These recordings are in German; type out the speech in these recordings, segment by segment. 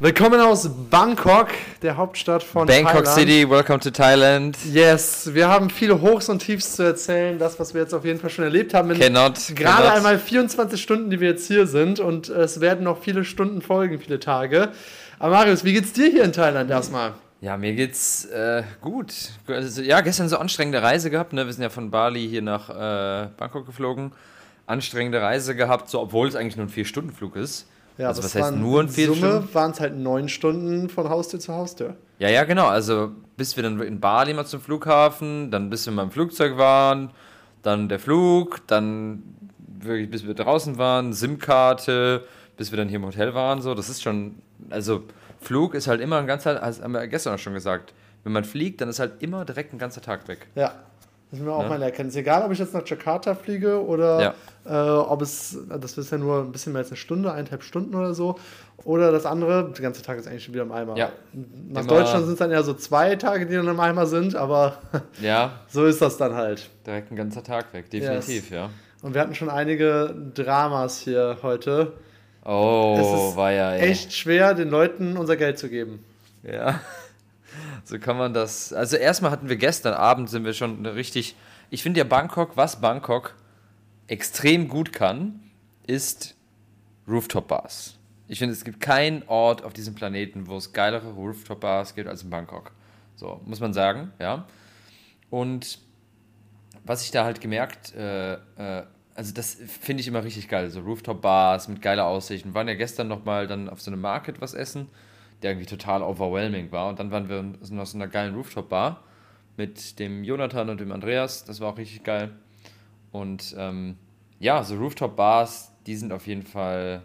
Willkommen aus Bangkok, der Hauptstadt von Bangkok Thailand. City, welcome to Thailand. Yes, wir haben viele Hochs und Tiefs zu erzählen, das, was wir jetzt auf jeden Fall schon erlebt haben. In cannot, gerade cannot. einmal 24 Stunden, die wir jetzt hier sind und es werden noch viele Stunden folgen, viele Tage. Aber Marius, wie geht's dir hier in Thailand erstmal? Ja, mir geht's äh, gut. Also, ja, gestern so anstrengende Reise gehabt. Ne? Wir sind ja von Bali hier nach äh, Bangkok geflogen. Anstrengende Reise gehabt, so obwohl es eigentlich nur ein Vier-Stunden-Flug ist. Ja, also was heißt nur ein vier Summe waren es halt neun Stunden von Haustür zu Haustür. Ja, ja, genau. Also bis wir dann in Bali mal zum Flughafen, dann bis wir mal im Flugzeug waren, dann der Flug, dann wirklich bis wir draußen waren, SIM-Karte, bis wir dann hier im Hotel waren. So, das ist schon, also Flug ist halt immer ein ganzer, das haben wir gestern auch schon gesagt. Wenn man fliegt, dann ist halt immer direkt ein ganzer Tag weg. Ja. Das ist mir auch ja. meine Erkenntnis. Egal, ob ich jetzt nach Jakarta fliege oder ja. äh, ob es, das ist ja nur ein bisschen mehr als eine Stunde, eineinhalb Stunden oder so. Oder das andere, der ganze Tag ist eigentlich schon wieder im Eimer. Ja. Nach Immer Deutschland sind es dann ja so zwei Tage, die dann im Eimer sind, aber ja. so ist das dann halt. Direkt ein ganzer Tag weg, definitiv, yes. ja. Und wir hatten schon einige Dramas hier heute. Oh, war ja. Echt schwer, den Leuten unser Geld zu geben. Ja. So kann man das. Also erstmal hatten wir gestern Abend sind wir schon richtig. Ich finde ja Bangkok, was Bangkok extrem gut kann, ist Rooftop-Bars. Ich finde, es gibt keinen Ort auf diesem Planeten, wo es geilere Rooftop-Bars gibt als in Bangkok. So, muss man sagen, ja. Und was ich da halt gemerkt, äh, äh, also das finde ich immer richtig geil, so Rooftop-Bars mit geiler Aussicht. Wir waren ja gestern nochmal dann auf so einem Market was essen der irgendwie total overwhelming war. Und dann waren wir in so einer geilen Rooftop-Bar mit dem Jonathan und dem Andreas. Das war auch richtig geil. Und ähm, ja, so Rooftop-Bars, die sind auf jeden Fall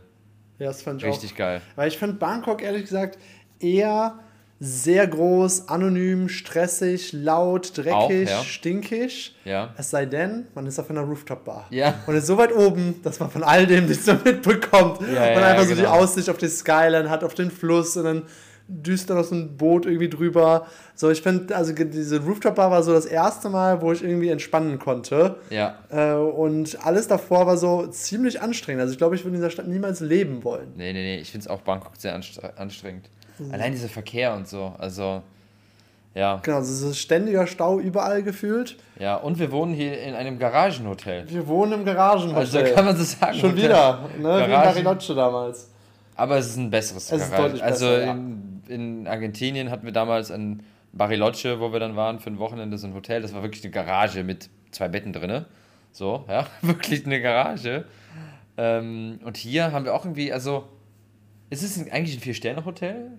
ja, richtig auch, geil. Weil ich fand Bangkok ehrlich gesagt eher sehr groß, anonym, stressig, laut, dreckig, Auch, ja. stinkig. Ja. Es sei denn, man ist auf einer Rooftop-Bar. Ja. Und ist so weit oben, dass man von all dem nichts mehr mitbekommt. Ja, und einfach so die genau. Aussicht auf die Skyline hat, auf den Fluss und dann düster noch so ein Boot irgendwie drüber. So, ich finde, also diese Rooftop-Bar war so das erste Mal, wo ich irgendwie entspannen konnte. Ja. Äh, und alles davor war so ziemlich anstrengend. Also ich glaube, ich würde in dieser Stadt niemals leben wollen. Nee, nee, nee. Ich finde es auch Bangkok sehr anstrengend. Mhm. Allein dieser Verkehr und so. Also, ja. Genau, es ist ständiger Stau überall gefühlt. Ja, und wir wohnen hier in einem Garagenhotel. Wir wohnen im Garagenhotel. Also kann man so sagen. Schon Hotel. wieder, ne? Wie in Bariloche damals. Aber es ist ein besseres es Garage. Ist also besser, in, ja. in Argentinien hatten wir damals ein Bariloche, wo wir dann waren für ein Wochenende, so ein Hotel. Das war wirklich eine Garage mit zwei Betten drin. So, ja, wirklich eine Garage. Ähm, und hier haben wir auch irgendwie, also, ist es eigentlich ein Vier-Sterne-Hotel?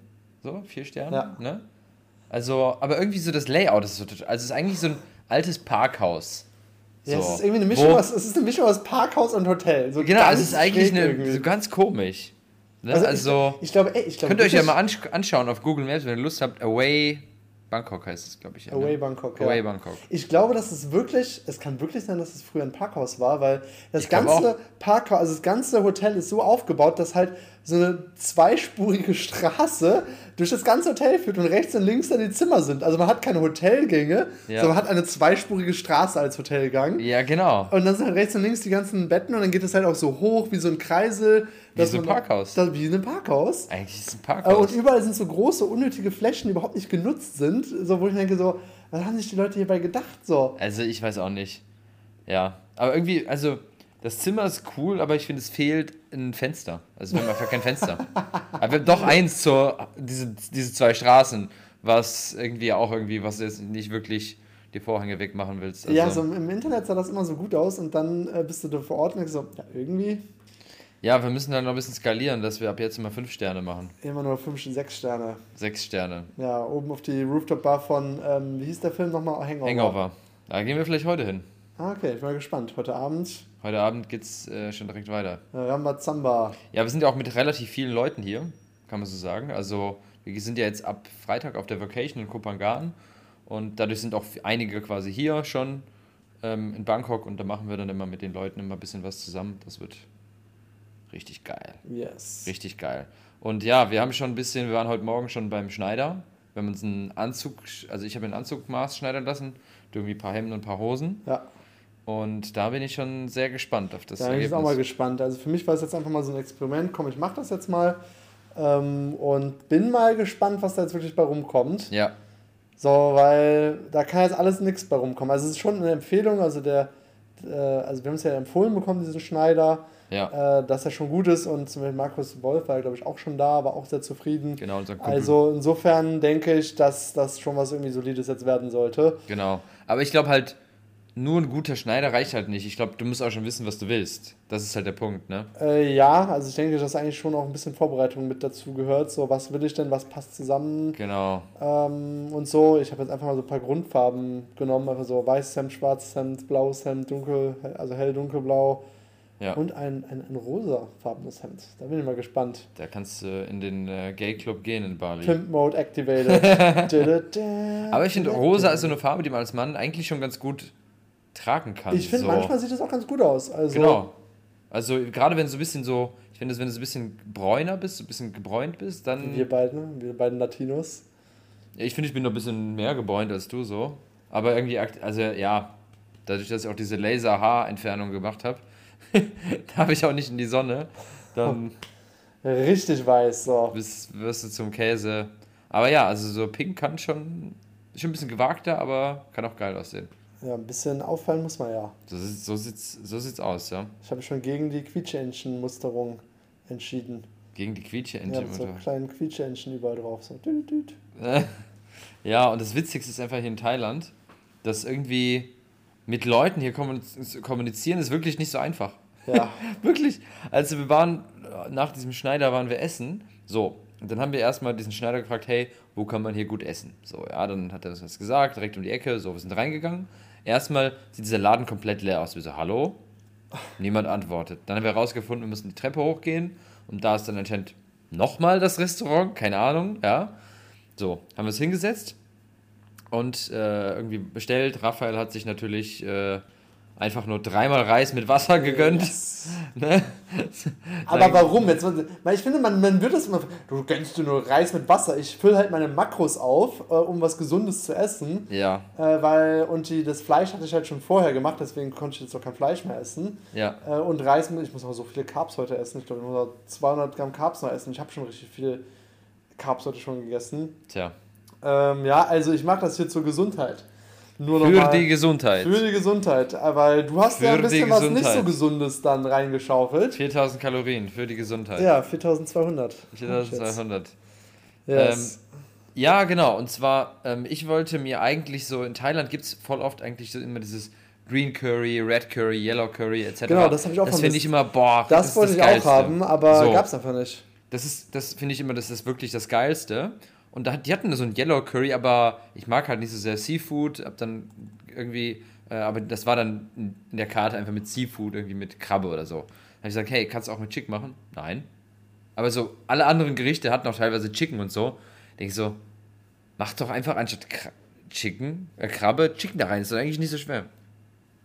So, vier Sterne, ja. ne? Also, aber irgendwie so das Layout ist so total. Also, es ist eigentlich so ein altes Parkhaus. So, ja, es ist irgendwie eine Mischung, aus, es ist eine Mischung aus Parkhaus und Hotel. So genau, es ist eigentlich eine, so ganz komisch. Ne? Also, also, ich, glaube, ich glaub, könnt ihr euch ja mal anschauen auf Google Maps, wenn ihr Lust habt. Away Bangkok heißt es, glaube ich. Ja, Away ne? Bangkok, Away ja. Bangkok. Ich glaube, dass es wirklich, es kann wirklich sein, dass es früher ein Parkhaus war, weil das ich ganze Parkhaus, also das ganze Hotel ist so aufgebaut, dass halt so eine zweispurige Straße durch das ganze Hotel führt und rechts und links dann die Zimmer sind. Also man hat keine Hotelgänge, ja. sondern man hat eine zweispurige Straße als Hotelgang. Ja, genau. Und dann sind halt rechts und links die ganzen Betten und dann geht es halt auch so hoch wie so ein Kreisel. Wie so ein Parkhaus. Das, wie ein Parkhaus. Eigentlich ist es ein Parkhaus. Und überall sind so große, unnötige Flächen, die überhaupt nicht genutzt sind. So, wo ich denke, so, was haben sich die Leute hierbei gedacht? So. Also ich weiß auch nicht. Ja. Aber irgendwie, also das Zimmer ist cool, aber ich finde, es fehlt ein Fenster. Also wir haben einfach kein Fenster. aber wir haben doch eins zur, diese, diese zwei Straßen, was irgendwie auch irgendwie, was jetzt nicht wirklich die Vorhänge wegmachen willst. Also ja, so im Internet sah das immer so gut aus und dann äh, bist du da vor Ort und so, ja, irgendwie. Ja, wir müssen dann noch ein bisschen skalieren, dass wir ab jetzt immer fünf Sterne machen. Immer nur fünf, sechs Sterne. Sechs Sterne. Ja, oben auf die Rooftop-Bar von, ähm, wie hieß der Film nochmal? Hangover. Hangover. Da gehen wir vielleicht heute hin. Ah, okay, ich bin mal gespannt. Heute Abend. Heute Abend geht's äh, schon direkt weiter. Rambazamba. Ja, wir sind ja auch mit relativ vielen Leuten hier, kann man so sagen. Also, wir sind ja jetzt ab Freitag auf der Vacation in Kopangan und dadurch sind auch einige quasi hier schon ähm, in Bangkok und da machen wir dann immer mit den Leuten immer ein bisschen was zusammen. Das wird richtig geil. Yes. Richtig geil. Und ja, wir haben schon ein bisschen, wir waren heute Morgen schon beim Schneider. Wir haben uns einen Anzug, also ich habe einen Anzugmaß schneidern lassen irgendwie ein paar Hemden und ein paar Hosen. Ja. Und da bin ich schon sehr gespannt auf das ja, Ergebnis. Da bin ich auch mal gespannt. Also für mich war es jetzt einfach mal so ein Experiment. Komm, ich mache das jetzt mal. Ähm, und bin mal gespannt, was da jetzt wirklich bei rumkommt. Ja. So, weil da kann jetzt alles nichts bei rumkommen. Also es ist schon eine Empfehlung, also der, äh, also wir haben es ja empfohlen bekommen, diesen Schneider, ja. äh, dass er schon gut ist und zum Beispiel Markus Wolf war, glaube ich, auch schon da, war auch sehr zufrieden. Genau, unser Kumpel. Also insofern denke ich, dass das schon was irgendwie Solides jetzt werden sollte. Genau. Aber ich glaube halt, nur ein guter Schneider reicht halt nicht. Ich glaube, du musst auch schon wissen, was du willst. Das ist halt der Punkt, ne? Äh, ja, also ich denke, dass eigentlich schon auch ein bisschen Vorbereitung mit dazu gehört. So, was will ich denn, was passt zusammen? Genau. Ähm, und so, ich habe jetzt einfach mal so ein paar Grundfarben genommen, einfach so weißes Hemd, schwarzes Hemd, blaues Hemd, dunkel, also hell dunkelblau. Ja. Und ein, ein, ein rosafarbenes Hemd. Da bin ich mal gespannt. Da kannst du in den äh, Gay Club gehen in Bali. Pimp Mode activated. Aber ich finde, rosa ist so eine Farbe, die man als Mann eigentlich schon ganz gut tragen kann. Ich finde, so. manchmal sieht das auch ganz gut aus. Also genau. Also gerade wenn du so ein bisschen so, ich finde, wenn du so ein bisschen bräuner bist, so ein bisschen gebräunt bist, dann... Wir beiden, wir beiden Latinos. Ja, ich finde, ich bin noch ein bisschen mehr gebräunt als du so. Aber irgendwie, also ja, dadurch, dass ich auch diese Laser-Haarentfernung gemacht habe, da habe ich auch nicht in die Sonne. Dann... Richtig weiß, so. Bist, wirst du zum Käse. Aber ja, also so pink kann schon, schon ein bisschen gewagter, aber kann auch geil aussehen. Ja, ein bisschen auffallen muss man ja. So, so, sieht's, so sieht's aus, ja. Ich habe schon gegen die Quietscheentchen-Musterung entschieden. Gegen die Quietscheentchen? Ja, so kleinen Quietscheentchen überall drauf. So. ja, und das Witzigste ist einfach hier in Thailand, dass irgendwie mit Leuten hier kommunizieren ist wirklich nicht so einfach. Ja. wirklich. Also wir waren, nach diesem Schneider waren wir essen. So, und dann haben wir erstmal diesen Schneider gefragt, hey, wo kann man hier gut essen? So, ja, dann hat er uns das gesagt, direkt um die Ecke. So, wir sind reingegangen. Erstmal sieht dieser Laden komplett leer aus. Wir so, hallo? Niemand antwortet. Dann haben wir herausgefunden, wir müssen die Treppe hochgehen. Und da ist dann anscheinend nochmal das Restaurant, keine Ahnung, ja. So, haben wir es hingesetzt und äh, irgendwie bestellt. Raphael hat sich natürlich äh, einfach nur dreimal Reis mit Wasser gegönnt. Yes. Ne? Aber warum? Jetzt, ich finde, man, man wird das immer. Du gönnst du nur Reis mit Wasser. Ich fülle halt meine Makros auf, äh, um was Gesundes zu essen. Ja. Äh, weil, und die, das Fleisch hatte ich halt schon vorher gemacht, deswegen konnte ich jetzt auch kein Fleisch mehr essen. Ja. Äh, und Reis, ich muss auch so viele Carbs heute essen. Ich glaube, ich muss auch 200 Gramm Carbs noch essen. Ich habe schon richtig viel Carbs heute schon gegessen. Tja. Ähm, ja, also ich mache das hier zur Gesundheit. Nur für die Gesundheit. Für die Gesundheit. Weil du hast für ja ein bisschen was nicht so Gesundes dann reingeschaufelt. 4000 Kalorien für die Gesundheit. Ja, 4200. 4200. Yes. Ähm, ja, genau. Und zwar, ähm, ich wollte mir eigentlich so, in Thailand gibt es voll oft eigentlich so immer dieses Green Curry, Red Curry, Yellow Curry etc. Genau, das habe ich auch Das finde ich immer, boah, das, das wollte das ich auch haben, aber so. gab es einfach nicht. Das das finde ich immer, das ist wirklich das Geilste. Und da, die hatten so ein Yellow Curry, aber ich mag halt nicht so sehr Seafood. Hab dann irgendwie, äh, aber das war dann in der Karte einfach mit Seafood, irgendwie mit Krabbe oder so. Da habe ich gesagt, hey, kannst du auch mit Chick machen? Nein. Aber so, alle anderen Gerichte hatten auch teilweise Chicken und so. Denke ich so, mach doch einfach anstatt Kr Chicken, äh, Krabbe, Chicken da rein. Ist doch eigentlich nicht so schwer.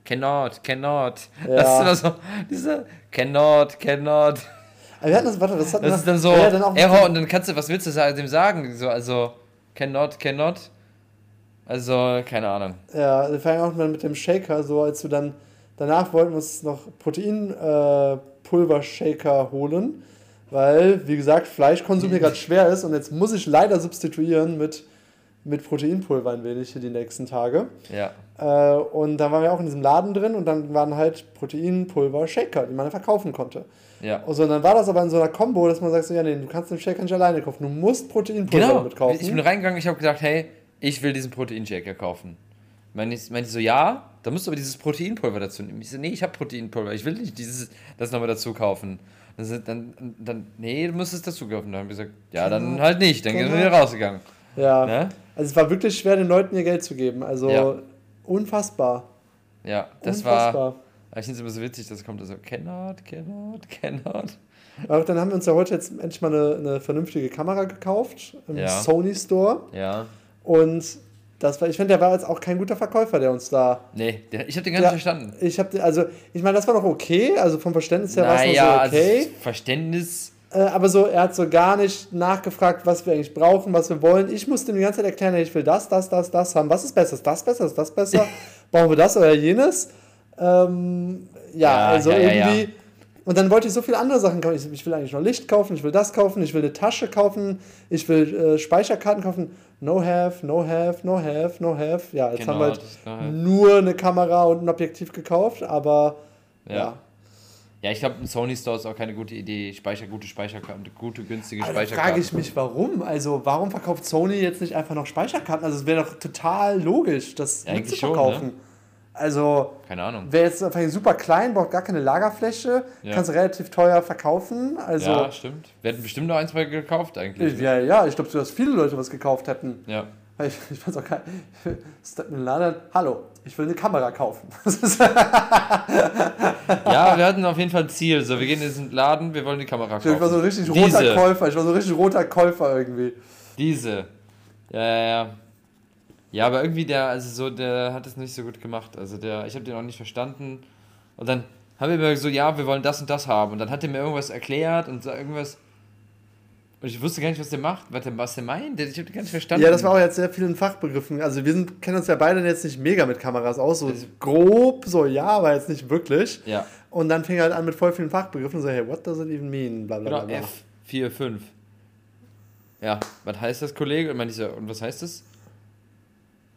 Cannot, cannot. Ja. Das ist immer so, diese cannot, cannot. Wir hatten das, warte, das hatten Das ist dann so ja, dann Error und dann kannst du, was willst du dem sagen? So, also, cannot, cannot. Also, keine Ahnung. Ja, wir fangen auch mal mit dem Shaker, so als du dann, danach wollten wir uns noch Proteinpulver-Shaker äh, holen, weil, wie gesagt, Fleischkonsum hier gerade schwer ist und jetzt muss ich leider substituieren mit, mit Proteinpulver ein wenig hier die nächsten Tage. Ja. Äh, und dann waren wir auch in diesem Laden drin und dann waren halt Proteinpulver-Shaker, die man verkaufen konnte. Ja. Also, und dann war das aber in so einer Combo, dass man sagt, so, ja, nee, du kannst den Shaker nicht alleine kaufen. Du musst Proteinpulver genau. damit kaufen. Ich bin reingegangen, ich habe gesagt, hey, ich will diesen Proteinshaker kaufen. Meinte ich, meinte ich so, ja, da musst du aber dieses Proteinpulver dazu nehmen. Ich so, nee, ich habe Proteinpulver, ich will nicht dieses, das nochmal dazu kaufen. Dann, dann, dann, nee, du musst es dazu kaufen. Dann haben wir gesagt, ja, dann genau. halt nicht. Dann genau. sind wir rausgegangen. Ja. Ne? Also es war wirklich schwer, den Leuten ihr Geld zu geben. Also ja. unfassbar. Ja, das unfassbar. war aber ich finde es immer so witzig, dass kommt so, cannot, cannot, cannot. Aber dann haben wir uns ja heute jetzt endlich mal eine, eine vernünftige Kamera gekauft im ja. Sony Store. Ja. Und das war, ich finde, der war jetzt auch kein guter Verkäufer, der uns da. Nee, der, ich habe den gar nicht verstanden. Ich habe, also, ich meine, das war noch okay, also vom Verständnis her war es noch so also okay. Also Verständnis. Äh, aber so, er hat so gar nicht nachgefragt, was wir eigentlich brauchen, was wir wollen. Ich musste ihm die ganze Zeit erklären, ich will das, das, das, das haben. Was ist besser? Ist das besser? Ist das besser? Brauchen wir das oder jenes? Ähm, ja, ja, also ja, irgendwie. Und dann wollte ich so viele andere Sachen kaufen. Ich, ich will eigentlich noch Licht kaufen, ich will das kaufen, ich will eine Tasche kaufen, ich will äh, Speicherkarten kaufen. No have, no have, no have, no have. Ja, jetzt genau, haben wir halt nur eine Kamera und ein Objektiv gekauft, aber ja. ja. Ja, ich glaube, ein Sony Store ist auch keine gute Idee. Speicher, gute Speicherkarten, gute, günstige also Speicherkarten. frage ich mich, warum? Also, warum verkauft Sony jetzt nicht einfach noch Speicherkarten? Also, es wäre doch total logisch, das ja, zu verkaufen. Schon, ne? Also, keine Ahnung. Wer jetzt einfach super klein, braucht gar keine Lagerfläche, ja. kannst du relativ teuer verkaufen. Also, ja, stimmt. Wir hätten bestimmt noch ein, zwei gekauft eigentlich. Ja, ja, ich glaube, dass viele Leute was gekauft hätten. Ja. Ich, ich fand's auch geil. Laden, hallo, ich will eine Kamera kaufen. ja, wir hatten auf jeden Fall ein Ziel. So, wir gehen in diesen Laden, wir wollen die Kamera kaufen. Ich war so ein richtig roter Diese. Käufer, ich war so ein richtig roter Käufer irgendwie. Diese. Ja, ja, ja. Ja, aber irgendwie der, also so, der hat es nicht so gut gemacht. Also der, ich habe den auch nicht verstanden. Und dann haben wir mir so, ja, wir wollen das und das haben. Und dann hat er mir irgendwas erklärt und so irgendwas. Und ich wusste gar nicht, was der macht, was der, was der meint. Ich habe gar nicht verstanden. Ja, das war auch jetzt sehr vielen Fachbegriffen. Also wir sind, kennen uns ja beide jetzt nicht mega mit Kameras aus. So also, grob, so ja, aber jetzt nicht wirklich. Ja. Und dann fing er halt an mit voll vielen Fachbegriffen und so, hey, what does it even mean? Blablabla. Genau, F4, 5. Ja, was heißt das, Kollege? Und, ich so, und was heißt das?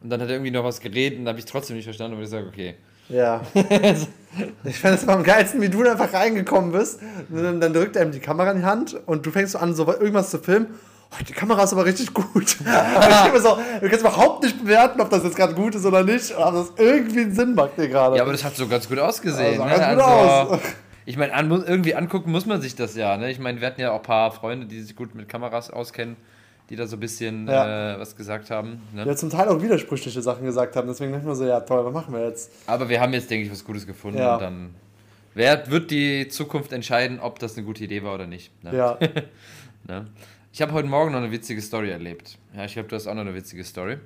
Und dann hat er irgendwie noch was geredet und habe ich trotzdem nicht verstanden und ich sage, okay. Ja. ich fand es am geilsten, wie du da einfach reingekommen bist. Und dann, dann drückt er ihm die Kamera in die Hand und du fängst so an, so irgendwas zu filmen. Oh, die Kamera ist aber richtig gut. ich so, du kannst überhaupt nicht bewerten, ob das jetzt gerade gut ist oder nicht, aber das irgendwie einen Sinn macht dir gerade. Ja, aber das hat so ganz gut ausgesehen. Also, ne? ganz gut also, aus. Ich meine, an, irgendwie angucken muss man sich das ja. Ne? Ich meine, wir hatten ja auch ein paar Freunde, die sich gut mit Kameras auskennen die da so ein bisschen ja. äh, was gesagt haben. Ne? Ja, zum Teil auch widersprüchliche Sachen gesagt haben. Deswegen dachte ich mir so, ja toll, was machen wir jetzt? Aber wir haben jetzt, denke ich, was Gutes gefunden. Ja. Und dann wer, wird die Zukunft entscheiden, ob das eine gute Idee war oder nicht. Ne? Ja. ne? Ich habe heute Morgen noch eine witzige Story erlebt. Ja, ich glaube, du hast auch noch eine witzige Story.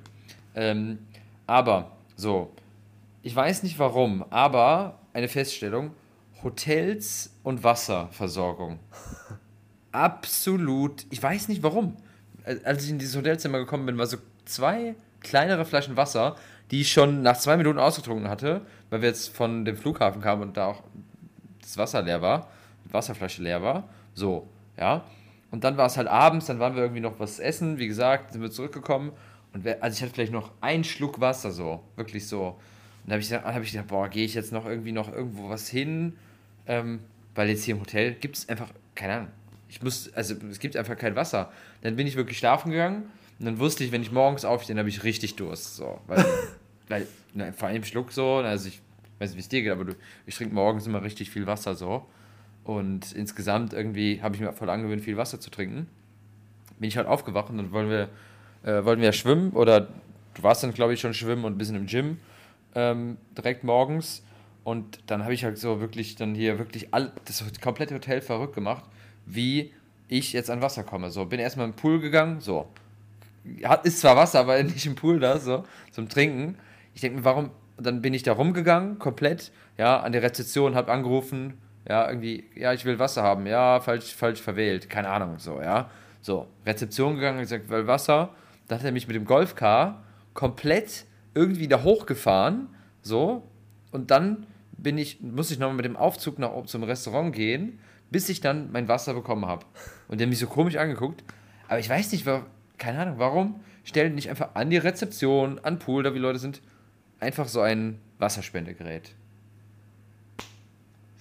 Ähm, aber, so, ich weiß nicht warum, aber eine Feststellung, Hotels und Wasserversorgung. Absolut, ich weiß nicht warum als ich in dieses Hotelzimmer gekommen bin, war so zwei kleinere Flaschen Wasser, die ich schon nach zwei Minuten ausgetrunken hatte, weil wir jetzt von dem Flughafen kamen und da auch das Wasser leer war, die Wasserflasche leer war. So, ja. Und dann war es halt abends, dann waren wir irgendwie noch was essen, wie gesagt, sind wir zurückgekommen. Und wir, also ich hatte vielleicht noch einen Schluck Wasser, so, wirklich so. Und dann habe ich, hab ich gedacht, boah, gehe ich jetzt noch irgendwie noch irgendwo was hin? Ähm, weil jetzt hier im Hotel gibt es einfach, keine Ahnung, ich muss, also es gibt einfach kein Wasser. Dann bin ich wirklich schlafen gegangen und dann wusste ich, wenn ich morgens aufstehe, dann habe ich richtig Durst. So, weil, weil ne, vor allem Schluck so, also ich weiß nicht, wie es dir geht, aber du, ich trinke morgens immer richtig viel Wasser so. Und insgesamt irgendwie habe ich mir voll angewöhnt, viel Wasser zu trinken. Bin ich halt aufgewacht und dann wollen wir, äh, wollten wir ja schwimmen oder du warst dann, glaube ich, schon schwimmen und ein bisschen im Gym ähm, direkt morgens. Und dann habe ich halt so wirklich dann hier wirklich all, das komplette Hotel verrückt gemacht wie ich jetzt an Wasser komme. So, bin erstmal im Pool gegangen, so. Ist zwar Wasser, aber nicht im Pool da, so, zum Trinken. Ich denke mir, warum, dann bin ich da rumgegangen, komplett, ja, an der Rezeption, hab angerufen, ja, irgendwie, ja, ich will Wasser haben, ja, falsch, falsch verwählt, keine Ahnung, so, ja. So, Rezeption gegangen, gesagt, weil Wasser, dann hat er mich mit dem Golfcar komplett irgendwie da hochgefahren, so, und dann bin ich, muss ich nochmal mit dem Aufzug nach oben zum Restaurant gehen, bis ich dann mein Wasser bekommen habe. Und der hat mich so komisch angeguckt. Aber ich weiß nicht, keine Ahnung, warum stellen nicht einfach an die Rezeption, an Pool, da wie Leute sind, einfach so ein Wasserspendegerät.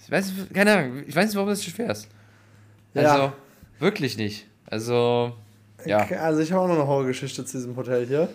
Ich weiß, keine Ahnung, ich weiß nicht, warum das so schwer ist. Also, ja. wirklich nicht. Also, ja. Also, ich habe auch noch eine Horrorgeschichte zu diesem Hotel hier.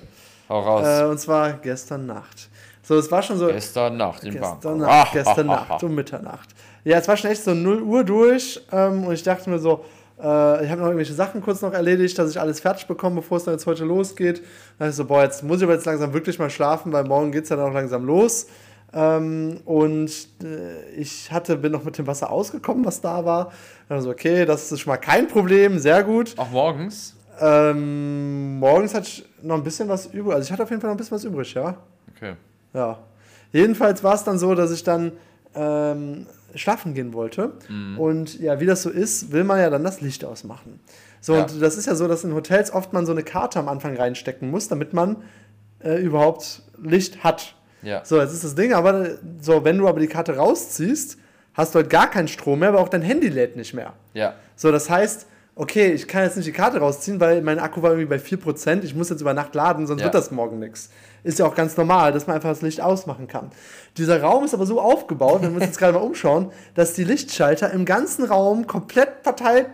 Hau raus. Äh, und zwar gestern Nacht. So, es war schon so. Gestern Nacht in gestern Bangkok. Nacht, gestern Nacht um Mitternacht. Ja, es war schon echt so 0 Uhr durch ähm, und ich dachte mir so, äh, ich habe noch irgendwelche Sachen kurz noch erledigt, dass ich alles fertig bekomme, bevor es dann jetzt heute losgeht. Dann dachte ich so, boah, jetzt muss ich aber jetzt langsam wirklich mal schlafen, weil morgen geht es ja dann auch langsam los. Ähm, und äh, ich hatte, bin noch mit dem Wasser ausgekommen, was da war. Dann so, okay, das ist schon mal kein Problem, sehr gut. Auch morgens? Ähm, morgens hatte ich noch ein bisschen was übrig. Also ich hatte auf jeden Fall noch ein bisschen was übrig, ja. Okay. Ja. Jedenfalls war es dann so, dass ich dann ähm, schlafen gehen wollte. Mhm. Und ja, wie das so ist, will man ja dann das Licht ausmachen. So, ja. und das ist ja so, dass in Hotels oft man so eine Karte am Anfang reinstecken muss, damit man äh, überhaupt Licht hat. Ja. So, jetzt ist das Ding, aber so, wenn du aber die Karte rausziehst, hast du halt gar keinen Strom mehr, aber auch dein Handy lädt nicht mehr. Ja. So, das heißt, okay, ich kann jetzt nicht die Karte rausziehen, weil mein Akku war irgendwie bei 4%, ich muss jetzt über Nacht laden, sonst Ja. wird das morgen nichts. Ist ja auch ganz normal, dass man einfach das Licht ausmachen kann. Dieser Raum ist aber so aufgebaut, wenn wir uns jetzt gerade mal umschauen, dass die Lichtschalter im ganzen Raum komplett verteilt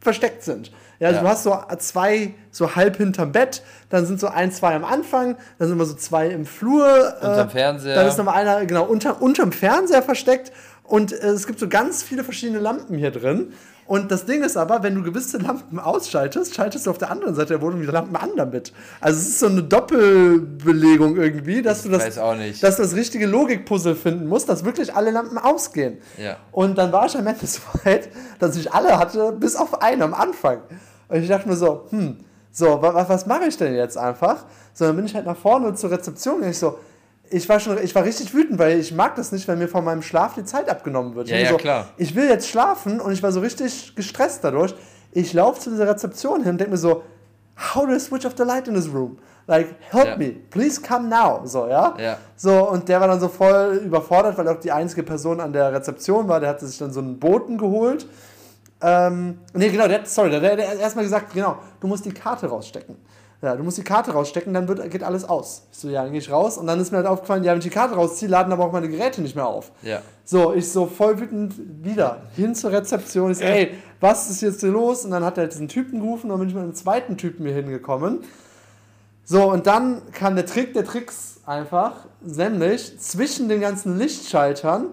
versteckt sind. Ja, also Ja. du hast so zwei so halb hinterm Bett, dann sind so ein, zwei am Anfang, dann sind immer so zwei im Flur. Unterm äh, Fernseher. Dann ist nochmal einer, genau, unter, unterm Fernseher versteckt und äh, es gibt so ganz viele verschiedene Lampen hier drin. Und das Ding ist aber, wenn du gewisse Lampen ausschaltest, schaltest du auf der anderen Seite der Wohnung die Lampen an damit. Also es ist so eine Doppelbelegung irgendwie, dass Ich du das, weiß auch nicht. dass du das richtige Logikpuzzle finden musst, dass wirklich alle Lampen ausgehen. Ja. Und dann war ich am Ende so weit, dass ich alle hatte, bis auf einen am Anfang. Und ich dachte mir so, hm, so, was, was mache ich denn jetzt einfach? So, dann bin ich halt nach vorne zur Rezeption und ich so, ich war schon, ich war richtig wütend, weil ich mag das nicht, wenn mir von meinem Schlaf die Zeit abgenommen wird. Ja, Ich ja, so, klar. Ich will jetzt schlafen und ich war so richtig gestresst dadurch. Ich laufe zu dieser Rezeption hin und denke mir so, how do I switch off the light in this room? Like, help Ja. me, please come now. So, ja? Ja. So, und der war dann so voll überfordert, weil er auch die einzige Person an der Rezeption war. Der hatte sich dann so einen Boten geholt. Ähm, nee, genau, der sorry, der, der hat erstmal gesagt, genau, du musst die Karte rausstecken. Ja, du musst die Karte rausstecken, dann wird, geht alles aus. Ich so, ja, dann gehe ich raus. Und dann ist mir halt aufgefallen, ja, wenn ich die Karte rausziehe, laden aber auch meine Geräte nicht mehr auf. Ja. So, ich so voll wütend wieder hin zur Rezeption. Ich so, ey, was ist jetzt hier los? Und dann hat er diesen Typen gerufen und dann bin ich mit einem zweiten Typen hier hingekommen. So, und dann kam der Trick der Tricks einfach, nämlich zwischen den ganzen Lichtschaltern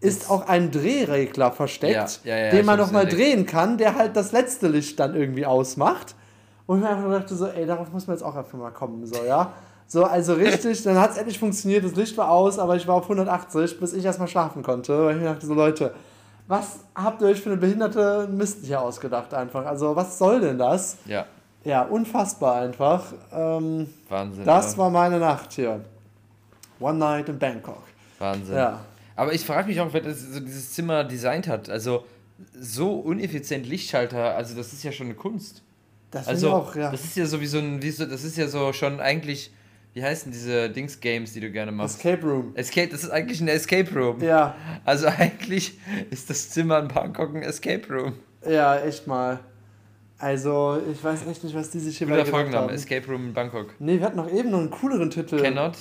ist auch ein Drehregler versteckt, Ja, ja, ja, den man nochmal drehen kann, der halt das letzte Licht dann irgendwie ausmacht. Und ich mir einfach dachte so, ey, darauf muss man jetzt auch einfach mal kommen, so, ja. So, also richtig, dann hat es endlich funktioniert, das Licht war aus, aber ich war auf 180, bis ich erstmal schlafen konnte, weil ich mir dachte so, Leute, was habt ihr euch für eine behinderte Mist hier ausgedacht einfach? Also, was soll denn das? Ja. Ja, unfassbar einfach. Ähm, Wahnsinn. das oder? war meine Nacht hier. One Night in Bangkok. Wahnsinn. Ja. Aber ich frage mich auch, wer das, so dieses Zimmer designt hat. Also so uneffizient Lichtschalter, also das ist ja schon eine Kunst. Das Also auch, ja. das ist ja so wie so ein, wie so, das ist ja so schon eigentlich, wie heißen diese Dings-Games, die du gerne machst? Escape Room. Escape, das ist eigentlich ein Escape Room. Ja, Also eigentlich ist das Zimmer in Bangkok ein Escape Room. ja, echt mal. Also, ich weiß echt nicht, was die sich hier Guter Folgenname, haben. Escape Room in Bangkok. Nee, wir hatten noch eben noch einen cooleren Titel. Cannot?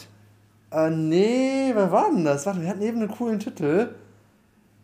Äh, nee, wer war denn das? Warte, wir hatten eben einen coolen Titel.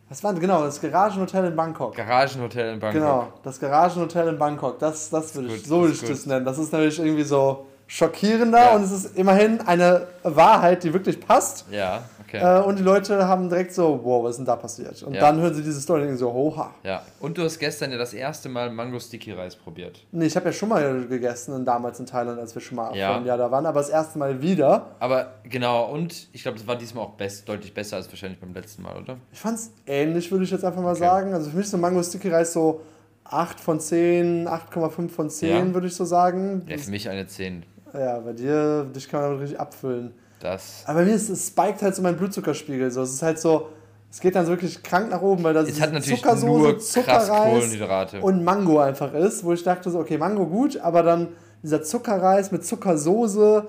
Was war? Genau, das Garagenhotel in Bangkok. Garagenhotel in Bangkok. Genau, das Garagenhotel in Bangkok. Das, das würde ich, so würde das ich das nennen. Das ist nämlich irgendwie so schockierender Ja. und es ist immerhin eine Wahrheit, die wirklich passt. Ja, okay. Äh, und die Leute haben direkt so, wow, was ist denn da passiert? Und Ja. dann hören sie diese Story und denken so, oha. ja. Und du hast gestern ja das erste Mal Mango Sticky Reis probiert. Nee, ich habe ja schon mal gegessen damals in Thailand, als wir schon mal Ja. vor einem Jahr da waren, aber das erste Mal wieder. Aber genau, und ich glaube, das war diesmal auch best, deutlich besser als wahrscheinlich beim letzten Mal, oder? Ich fand's ähnlich, würde ich jetzt einfach mal Okay. sagen. Also für mich ist so Mango Sticky Reis so 8 von 10, 8,5 von 10, Ja. würde ich so sagen. Ja, für mich eine 10. Ja, bei dir, dich kann man damit richtig abfüllen. Das Aber bei mir ist es spiked halt so mein Blutzuckerspiegel. So. Es ist halt so, es geht dann so wirklich krank nach oben, weil das es hat natürlich Zuckersoße, nur Zuckerreis Kohlenhydrate. und Mango einfach ist, wo ich dachte so, okay, Mango gut, aber dann dieser Zuckerreis mit Zuckersoße,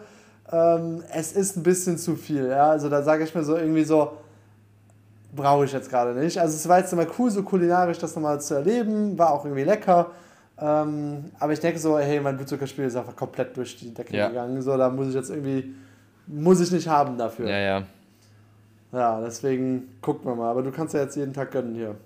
ähm, es ist ein bisschen zu viel. Ja? Also da sage ich mir so irgendwie so, brauche ich jetzt gerade nicht. Also es war jetzt immer cool, so kulinarisch das nochmal zu erleben, war auch irgendwie lecker. Ähm, aber ich denke so, hey, mein Blutzuckerspiegel ist einfach komplett durch die Decke Ja. gegangen. So, da muss ich jetzt irgendwie, muss ich nicht haben dafür. ja, ja. Ja, deswegen gucken wir mal. Aber du kannst ja jetzt jeden Tag gönnen hier.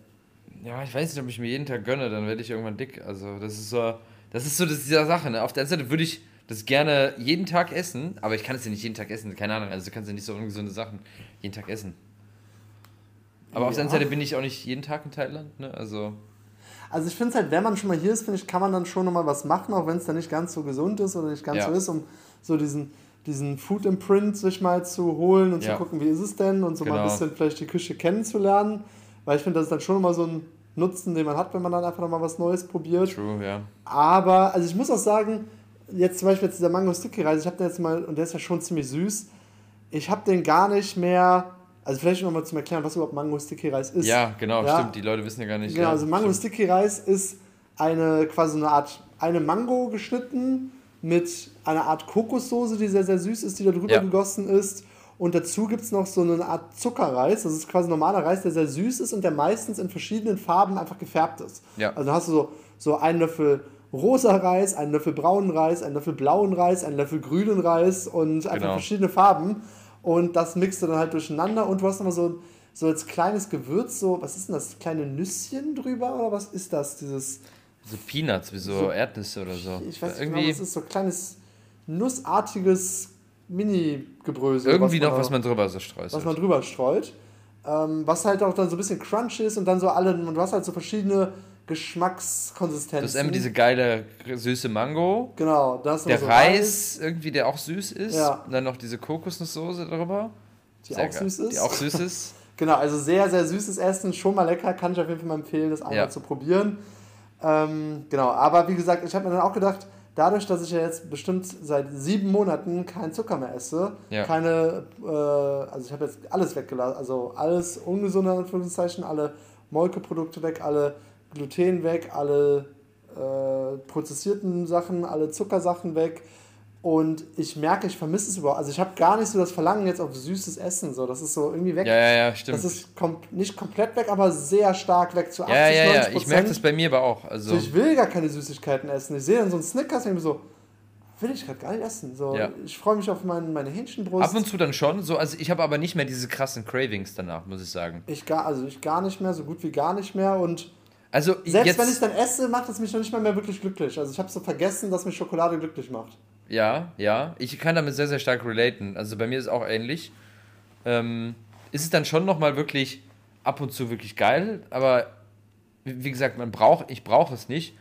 Ja, ich weiß nicht, ob ich mir jeden Tag gönne, dann werde ich irgendwann dick. Also, das ist so, das ist so das, dieser Sache. Ne? Auf der einen Seite würde ich das gerne jeden Tag essen, aber ich kann es ja nicht jeden Tag essen. Keine Ahnung, also du kannst ja nicht so ungesunde Sachen jeden Tag essen. Aber auf der anderen Ja. Seite bin ich auch nicht jeden Tag in Thailand, ne? Also, Also ich finde es halt, wenn man schon mal hier ist, finde ich, kann man dann schon nochmal was machen, auch wenn es dann nicht ganz so gesund ist oder nicht ganz Ja. so ist, um so diesen, diesen Food Imprint sich mal zu holen und Ja. zu gucken, wie ist es denn und so mal ein Genau. bisschen vielleicht die Küche kennenzulernen. Weil ich finde, das ist dann schon immer so ein Nutzen, den man hat, wenn man dann einfach nochmal was Neues probiert. true, ja. Aber, also ich muss auch sagen, jetzt zum Beispiel jetzt dieser Mango Sticky Reis, ich habe den jetzt mal, und der ist ja schon ziemlich süß, ich habe den gar nicht mehr, also vielleicht nochmal zum Erklären, was überhaupt Mango Sticky Reis ist. Ja, genau, Ja. stimmt. Die Leute wissen ja gar nicht. Genau, ja, also Mango stimmt. Sticky Reis ist eine quasi eine Art, eine Mango geschnitten mit einer Art Kokossoße, die sehr, sehr süß ist, die da drüber Ja. gegossen ist Und dazu gibt es noch so eine Art Zuckerreis. Das ist quasi normaler Reis, der sehr süß ist und der meistens in verschiedenen Farben einfach gefärbt ist. Ja. Also hast du so, so einen Löffel rosa Reis, einen Löffel braunen Reis, einen Löffel blauen Reis, einen Löffel grünen Reis und einfach Genau. verschiedene Farben. Und das mixt du dann halt durcheinander und du hast nochmal so, so als kleines Gewürz, so, was ist denn das? Kleine Nüsschen drüber oder was ist das? Dieses, So Peanuts, wie so, So- Erdnüsse oder so. ich weiß nicht irgendwie genau, was ist so kleines nussartiges Mini-Gebrösel. irgendwie was noch, man- was man drüber so streut. was man drüber streut. Ähm, was halt auch dann so ein bisschen crunch ist und dann so alle, und du hast halt so verschiedene Geschmackskonsistenzen. Das ist eben diese geile süße Mango. Genau, da hast du Der so Reis, irgendwie, der auch süß ist. Ja. Und dann noch diese Kokosnusssoße darüber. Die Sehr auch geil. süß ist. Die auch süß ist. Genau, also sehr, sehr süßes Essen, schon mal lecker, kann ich auf jeden Fall mal empfehlen, das einmal Ja. zu probieren. Ähm, genau, aber wie gesagt, ich habe mir dann auch gedacht, dadurch, dass ich ja jetzt bestimmt seit sieben Monaten keinen Zucker mehr esse, Ja. keine, äh, also ich habe jetzt alles weggelassen, also alles ungesunde, Anführungszeichen, alle Molkeprodukte weg, alle Gluten weg, alle äh, prozessierten Sachen, alle Zuckersachen weg. Und ich merke, ich vermisse es überhaupt. Also ich habe gar nicht so das Verlangen jetzt auf süßes Essen. So. Das ist so irgendwie weg. Ja, ja, ja, stimmt. Das ist kom nicht komplett weg, aber sehr stark weg zu 80, ja, ja, ja. 90 Ich merke das bei mir aber auch. Also, so, ich will gar keine Süßigkeiten essen. Ich sehe dann so einen Snickers und ich so, will ich gerade gar nicht essen. So, Ja. Ich freue mich auf mein, meine Hähnchenbrust. ab und zu dann schon. So, also ich habe aber nicht mehr diese krassen Cravings danach, muss ich sagen. ich gar, also ich gar nicht mehr, so gut wie gar nicht mehr. Und Also selbst wenn ich dann esse, macht es mich noch nicht mal mehr wirklich glücklich. Also ich habe so vergessen, dass mich Schokolade glücklich macht. Ja, ja. Ich kann damit sehr, sehr stark relaten. Also bei mir ist es auch ähnlich. Ähm, ist es dann schon nochmal wirklich ab und zu wirklich geil, aber wie gesagt, man braucht, ich brauche es nicht.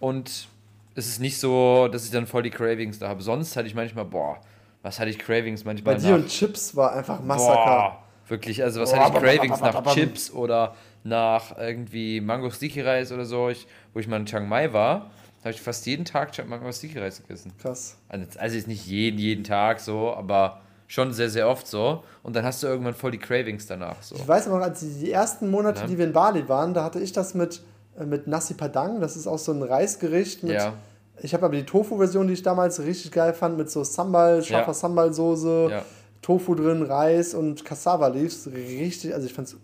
Und es ist nicht so, dass ich dann voll die Cravings da habe. Sonst hatte ich manchmal, boah, was hatte ich Cravings manchmal Bei dir und Chips war einfach Massaker. Boah, wirklich, also was Boah, hatte ich Cravings nach. Chips oder nach irgendwie Mango Sticky Reis oder so, ich, wo ich mal in Chiang Mai war, habe ich fast jeden Tag Mango Sticky Reis gegessen. Krass. Also also jetzt nicht jeden, jeden Tag so, aber schon sehr, sehr oft so. Und dann hast du irgendwann voll die Cravings danach. So. Ich weiß noch, als die, ersten Monate, Ja. die wir in Bali waren, da hatte ich das mit, äh, mit Nasi Padang. Das ist auch so ein Reisgericht. Mit, Ja. Ich habe aber die Tofu-Version, die ich damals richtig geil fand, mit so Sambal, scharfer Ja. Sambal-Soße, Ja. Tofu drin, Reis und Cassava Leaves. Richtig, also ich fand es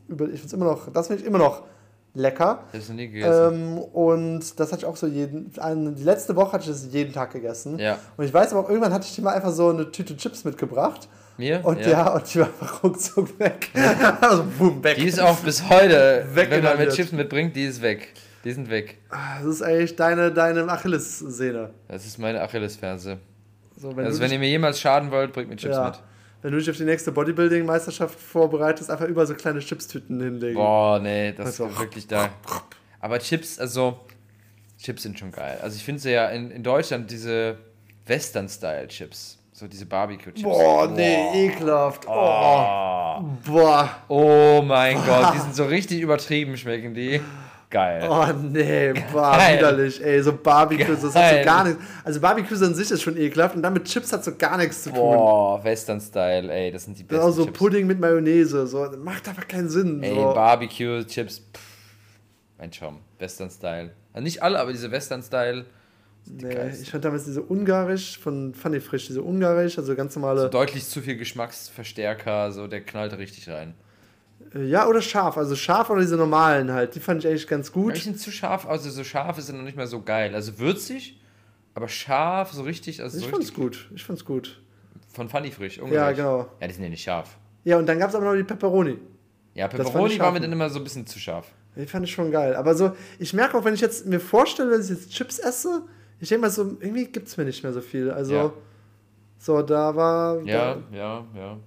ich immer noch, das finde ich immer noch lecker. Das nie gegessen. Ähm, und das hatte ich auch so jeden, ein, die letzte Woche hatte ich das jeden Tag gegessen. Ja. Und ich weiß aber auch, irgendwann hatte ich dir mal einfach so eine Tüte Chips mitgebracht. Mir? Und ja, und die war einfach ruckzuck weg. also boom, weg. Die ist auch bis heute, wenn man mit. Chips mitbringt, die ist weg. Die sind weg. Das ist eigentlich deine, deine Achillessehne. Das ist meine Achillesferse. So, wenn, Also wenn ihr mir jemals schaden wollt, bringt mir Chips ja, mit. Wenn du dich auf die nächste Bodybuilding-Meisterschaft vorbereitest, einfach überall so kleine Chipstüten hinlegen. Boah, nee, das Also, ist wirklich da. Aber Chips, also, Chips sind schon geil. Also ich finde sie ja in, in Deutschland diese Western-Style-Chips. So diese Barbecue-Chips. Boah, nee, ekelhaft. Oh. Oh. Boah. oh mein Gott, die sind so richtig übertrieben, schmecken die. Geil. Oh nee, boah, Geil. widerlich, ey, so Barbecues, das hat so gar nichts. Also Barbecues an sich ist schon ekelhaft und dann mit Chips hat so gar nichts zu tun. Boah, Western-Style, ey, das sind die besten auch so Chips. Pudding mit Mayonnaise, so, macht einfach keinen Sinn. Ey, so. Barbecue-Chips, pff, mein Schaum. Western-Style. Also nicht alle, aber diese Western-Style, Nee, geilsten. ich fand damals diese Ungarisch von Funny Frisch, diese Ungarisch, also ganz normale. so deutlich zu viel Geschmacksverstärker, so der knallt richtig rein. Ja, oder scharf. Also scharf oder diese normalen halt. Die fand ich eigentlich ganz gut. Ich sind zu scharf, also so scharf ist noch nicht mehr so geil. Also würzig, aber scharf, so richtig, also Ich so fand's richtig gut. Ich fand's gut. von Funny frisch. Ja, ungarisch. genau. Ja, die sind ja nicht scharf. Ja, und dann gab es aber noch die Pepperoni. Ja, Pepperoni war mir dann immer so ein bisschen zu scharf. Die fand ich schon geil. Aber so, ich merke auch, wenn ich jetzt mir vorstelle, dass ich jetzt Chips esse, ich denke mal so, irgendwie gibt es mir nicht mehr so viel. Also, Ja. so, da war. Ja, Da, ja, ja.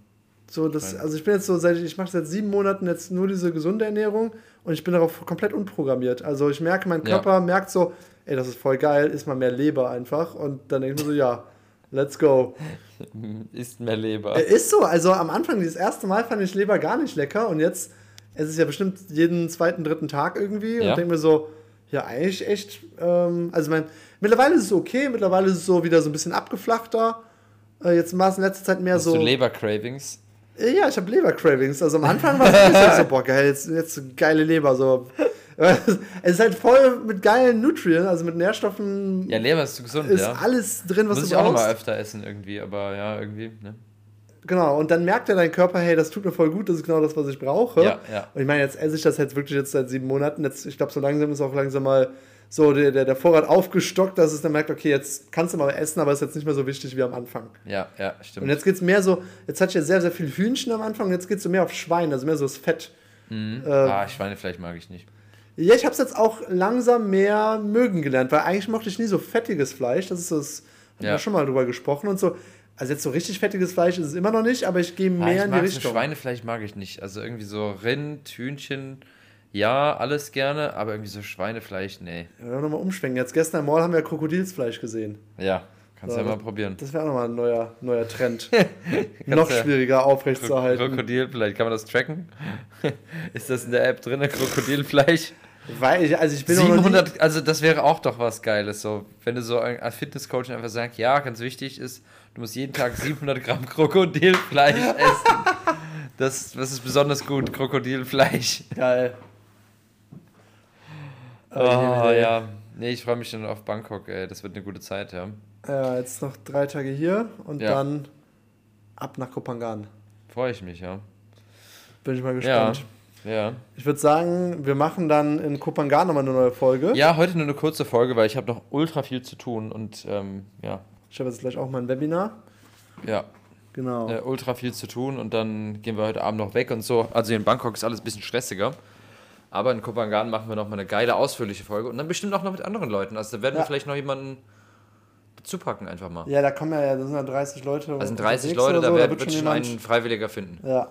So das, also ich bin jetzt so, seit ich mache seit sieben Monaten jetzt nur diese gesunde Ernährung und ich bin darauf komplett unprogrammiert. Also ich merke, mein Ja. Körper merkt so, ey, das ist voll geil, isst mal mehr Leber einfach. Und dann denke ich mir so, ja, let's go. Ist mehr Leber. Äh, Ist so, also am Anfang, das erste Mal fand ich Leber gar nicht lecker und jetzt, es ist ja bestimmt jeden zweiten, dritten Tag irgendwie Ja. und denke mir so, ja, eigentlich echt, ähm, also mein, mittlerweile ist es okay, mittlerweile ist es so wieder so ein bisschen abgeflachter. Äh, jetzt war es in letzter Zeit mehr Hast so. du Leber-Cravings? Ja, ich habe Leber-Cravings. Also am Anfang war es ein bisschen so, boah, geil, jetzt, jetzt geile Leber. So. es ist halt voll mit geilen Nutrien, also mit Nährstoffen. Ja, Leber ist gesund, ist ja. alles drin, was Muss du ich auch noch brauchst. mal öfter essen irgendwie, aber ja, irgendwie, ne? Genau, und dann merkt ja dein Körper, hey, das tut mir voll gut, das ist genau das, was ich brauche. Ja, ja. Und ich meine, jetzt esse ich das jetzt wirklich jetzt seit sieben Monaten. Jetzt, ich glaube, so langsam ist auch langsam mal so der, der, der Vorrat aufgestockt, dass es dann merkt, okay, jetzt kannst du mal essen, aber ist jetzt nicht mehr so wichtig wie am Anfang. Ja, ja, stimmt. Und jetzt geht es mehr so, jetzt hatte ich ja sehr, sehr viel Hühnchen am Anfang, jetzt geht es so mehr auf Schwein, also mehr so das Fett. Mhm. Äh, ah, Schweinefleisch mag ich nicht. Ja, ich habe es jetzt auch langsam mehr mögen gelernt, weil eigentlich mochte ich nie so fettiges Fleisch. Das ist das, haben ja. wir schon mal drüber gesprochen und so. Also jetzt so richtig fettiges Fleisch ist es immer noch nicht, aber ich gehe ah, mehr ah, in die Richtung. Schweinefleisch mag ich nicht. Also irgendwie so Rind, Hühnchen, ja, alles gerne, aber irgendwie so Schweinefleisch, nee. Ja, nochmal umschwenken. Jetzt gestern im Mall haben wir Krokodilsfleisch gesehen. Ja, kannst so, ja mal probieren. Das wäre auch nochmal ein neuer, neuer Trend. Noch schwieriger aufrechtzuerhalten. Krokodilfleisch, kann man das tracken? ist das in der App drin, Krokodilfleisch? Weil ich, also ich bin 700, also das wäre auch doch was Geiles, so. Wenn du so als Fitnesscoach einfach sagst, ja, ganz wichtig ist, du musst jeden Tag 700 Gramm Krokodilfleisch essen. Das, das ist besonders gut, Krokodilfleisch. Geil. Oh ja. Nee, ich freue mich schon auf Bangkok, ey. Das wird eine gute Zeit, ja. Ja, jetzt noch drei Tage hier und ja. dann ab nach Kopangan. Freue ich mich, ja. Bin ich mal gespannt. Ja. Ja. Ich würde sagen, wir machen dann in Kopangan nochmal eine neue Folge. Ja, heute nur eine kurze Folge, weil ich habe noch ultra viel zu tun und ähm, ja. Ich habe jetzt gleich auch mal ein Webinar. Ja. Genau. Äh, ultra viel zu tun und dann gehen wir heute Abend noch weg und so. Also in Bangkok ist alles ein bisschen stressiger. Aber in Kopangan machen wir nochmal eine geile, ausführliche Folge und dann bestimmt auch noch mit anderen Leuten. Also da werden ja. wir vielleicht noch jemanden dazu packen einfach mal. Ja, da kommen ja, da sind ja 30 Leute. Also sind 30 Leute, da so, wird, da wird schon ein Freiwilliger finden. Ja.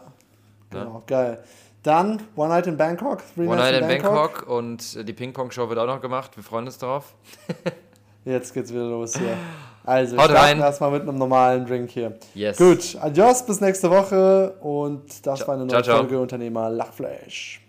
Genau, ja? geil. Dann One Night in Bangkok. Three One Night in Bangkok. Bangkok und die Ping-Pong-Show wird auch noch gemacht. Wir freuen uns drauf. Jetzt geht's wieder los hier. Also, Haut starten erstmal mit einem normalen Drink hier. Yes. Gut, adios, bis nächste Woche und das ciao. war eine neue ciao, Folge ciao. Unternehmer Lachflash.